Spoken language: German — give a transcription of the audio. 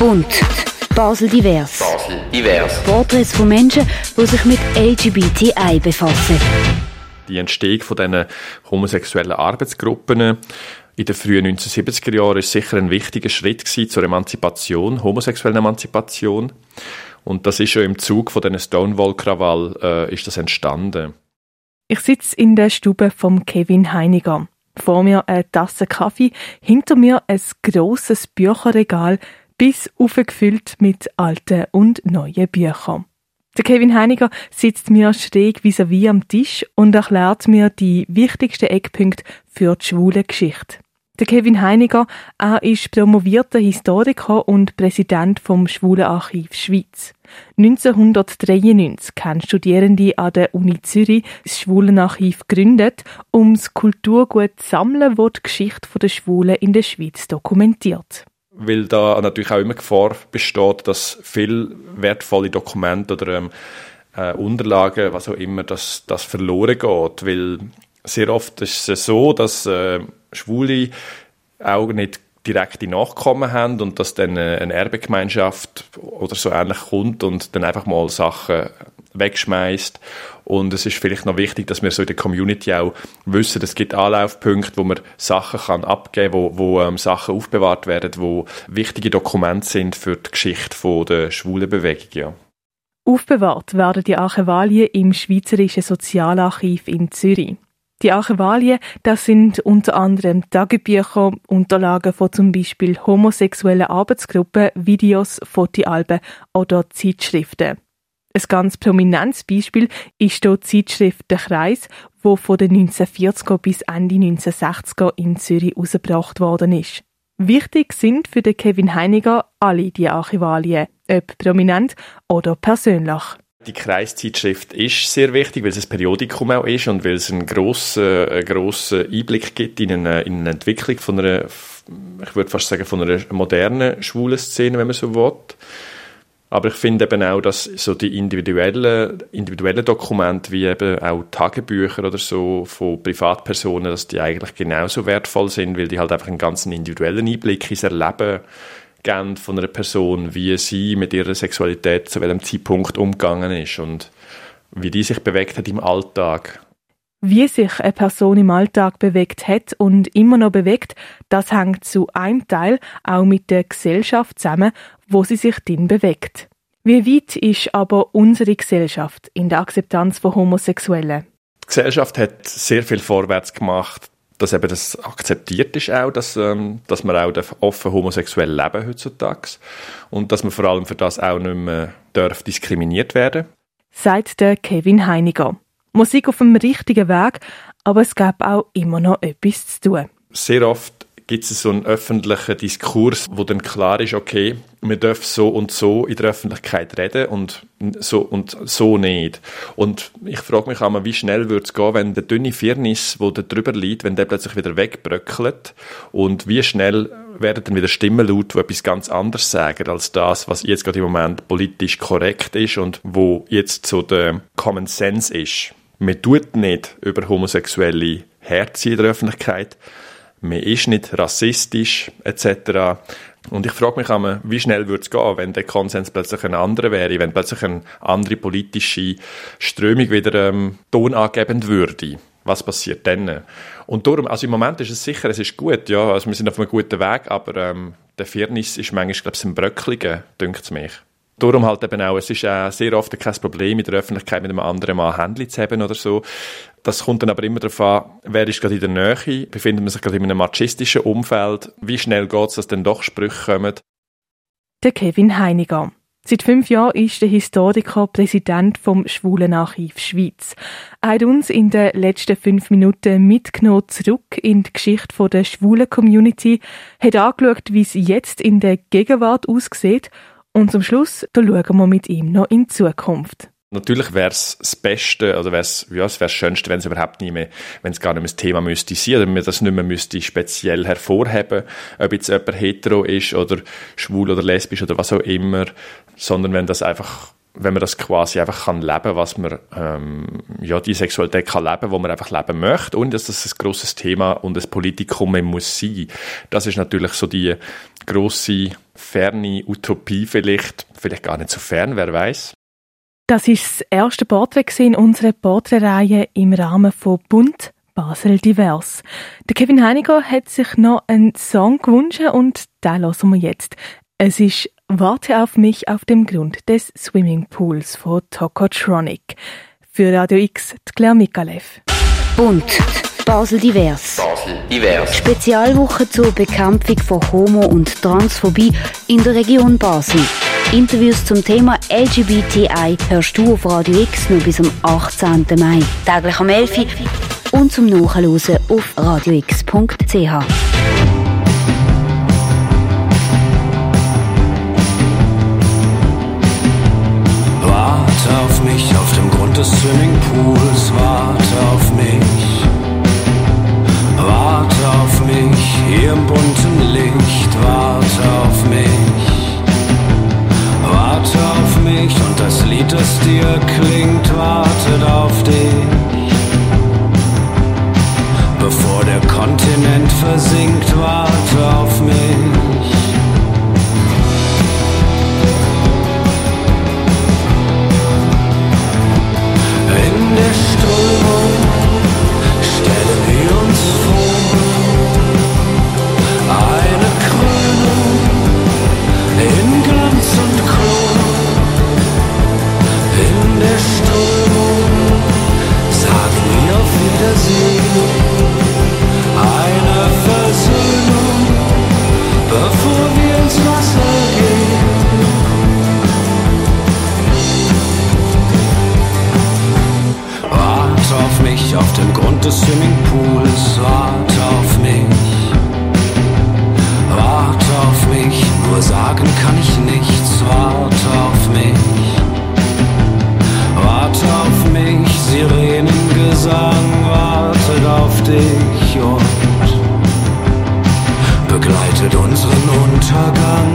Bunt. Basel divers. Basel divers. Porträts von Menschen, die sich mit LGBTI befassen. Die Entstehung von diesen homosexuellen Arbeitsgruppen in den frühen 1970er Jahren ist sicher ein wichtiger Schritt zur Emanzipation, homosexuellen Emanzipation. Und das ist schon im Zug von diesen Stonewall-Krawall äh, ist das entstanden. Ich sitze in der Stube von Kevin Heiniger. Vor mir eine Tasse Kaffee, hinter mir ein grosses Bücherregal, bis aufgefüllt mit alten und neuen Büchern. Der Kevin Heiniger sitzt mir schräg vis-à-vis am Tisch und erklärt mir die wichtigsten Eckpunkte für die schwule Geschichte. Der Kevin Heiniger, er ist promovierter Historiker und Präsident vom Schwulenarchiv Schweiz. 1993 haben Studierende an der Uni Zürich das Schwulenarchiv gegründet, um das Kulturgut zu sammeln, das die Geschichte der Schwulen in der Schweiz dokumentiert weil da natürlich auch immer Gefahr besteht, dass viel wertvolle Dokumente oder ähm, äh, Unterlagen, was auch immer, dass das verloren geht, weil sehr oft ist es so, dass äh, Schwule auch nicht direkte Nachkommen haben und dass dann äh, eine Erbegemeinschaft oder so ähnlich kommt und dann einfach mal Sachen wegschmeißt. Und es ist vielleicht noch wichtig, dass wir so in der Community auch wissen, es gibt Anlaufpunkte, wo man Sachen kann abgeben kann, wo, wo ähm, Sachen aufbewahrt werden, wo wichtige Dokumente sind für die Geschichte von der schwulen Bewegung. Ja. Aufbewahrt werden die Archivalien im Schweizerischen Sozialarchiv in Zürich. Die Archivalien, das sind unter anderem Tagebücher, Unterlagen von zum Beispiel homosexuellen Arbeitsgruppen, Videos, Fotoalben oder Zeitschriften. Ein ganz prominentes Beispiel ist die Zeitschrift «Der Kreis», wo von den 1940er bis Ende 1960er in Zürich herausgebracht worden ist. Wichtig sind für den Kevin Heiniger alle die Archivalien, ob prominent oder persönlich. Die Kreiszeitschrift ist sehr wichtig, weil es ein Periodikum auch ist und weil es einen grossen, einen grossen Einblick gibt in eine, in eine Entwicklung von einer, ich würde fast sagen, von einer modernen schwulen Szene, wenn man so will. Aber ich finde eben auch, dass so die individuellen, individuellen Dokumente, wie eben auch Tagebücher oder so von Privatpersonen, dass die eigentlich genauso wertvoll sind, weil die halt einfach einen ganz individuellen Einblick ins Erleben geben von einer Person, wie sie mit ihrer Sexualität zu welchem Zeitpunkt umgegangen ist und wie die sich bewegt hat im Alltag. Wie sich eine Person im Alltag bewegt hat und immer noch bewegt, das hängt zu einem Teil auch mit der Gesellschaft zusammen, wo sie sich drin bewegt. Wie weit ist aber unsere Gesellschaft in der Akzeptanz von Homosexuellen? Die Gesellschaft hat sehr viel vorwärts gemacht dass eben das akzeptiert ist auch, dass, ähm, dass man auch offen homosexuell leben heutzutage und dass man vor allem für das auch nicht mehr darf diskriminiert werden. Sagt der Kevin Heiniger. Musik auf dem richtigen Weg, aber es gab auch immer noch etwas zu tun. Sehr oft gibt es so einen öffentlichen Diskurs, wo dann klar ist, okay, wir dürfen so und so in der Öffentlichkeit reden und so und so nicht. Und ich frage mich einmal, wie schnell würde es gehen, wenn der dünne Firnis, wo da drüber liegt, wenn der plötzlich wieder wegbröckelt und wie schnell werden dann wieder Stimmen laut, die etwas ganz anderes sagen als das, was jetzt gerade im Moment politisch korrekt ist und wo jetzt so der Common Sense ist. Man tut nicht über homosexuelle herziehen in der Öffentlichkeit, man ist nicht rassistisch etc. Und ich frage mich einmal, wie schnell würde es gehen, wenn der Konsens plötzlich ein anderer wäre, wenn plötzlich eine andere politische Strömung wieder ähm, tonangebend würde. Was passiert dann? Und darum, also im Moment ist es sicher, es ist gut, ja, also wir sind auf einem guten Weg, aber ähm, der Firnis ist manchmal, glaube ich, ein Bröckligen, dünkt es mich. Darum halt eben auch, es ist auch sehr oft kein Problem, in der Öffentlichkeit mit einem anderen Mann Händchen zu haben oder so. Das kommt dann aber immer darauf an, wer ist gerade in der Nähe, befindet man sich gerade in einem machistischen Umfeld, wie schnell geht es, dass dann doch Sprüche kommen. Der Kevin Heiniger. Seit fünf Jahren ist der Historiker Präsident vom Schwulenarchiv Schweiz. Er hat uns in den letzten fünf Minuten mitgenommen zurück in die Geschichte der schwulen Community, hat angeschaut, wie es jetzt in der Gegenwart aussieht und zum Schluss da schauen wir mit ihm noch in die Zukunft. Natürlich wäre es das Beste, oder wäre es, ja, das Schönste, wenn es überhaupt nicht mehr, wenn es gar nicht mehr das Thema müsste sein, oder man das nicht mehr müsste speziell hervorheben, ob jetzt jemand hetero ist, oder schwul oder lesbisch, oder was auch immer, sondern wenn das einfach wenn man das quasi einfach kann leben, was man ähm, ja die Sexualität kann leben, wo man einfach leben möchte, und dass das ein großes Thema und ein Politikum muss sein. Das ist natürlich so die große ferne Utopie vielleicht, vielleicht gar nicht so fern, wer weiß. Das ist das erste Porträt in unserer Porträtreihe im Rahmen von Bund Basel Divers. Der Kevin Heiniger hat sich noch einen Song gewünscht und den hören wir jetzt. Es ist Warte auf mich auf dem Grund des Swimmingpools von Tokotronic. Für Radio X, Claire Mikalev. Bund. Basel Divers. Basel Divers. Spezialwoche zur Bekämpfung von Homo- und Transphobie in der Region Basel. Interviews zum Thema LGBTI hörst du auf Radio X nur bis am 18. Mai. Täglich am 11. Uhr und zum Nachhören auf radiox.ch. Warte auf mich auf dem Grund des Swimmingpools, sinkt war. Dich und begleitet unseren Untergang.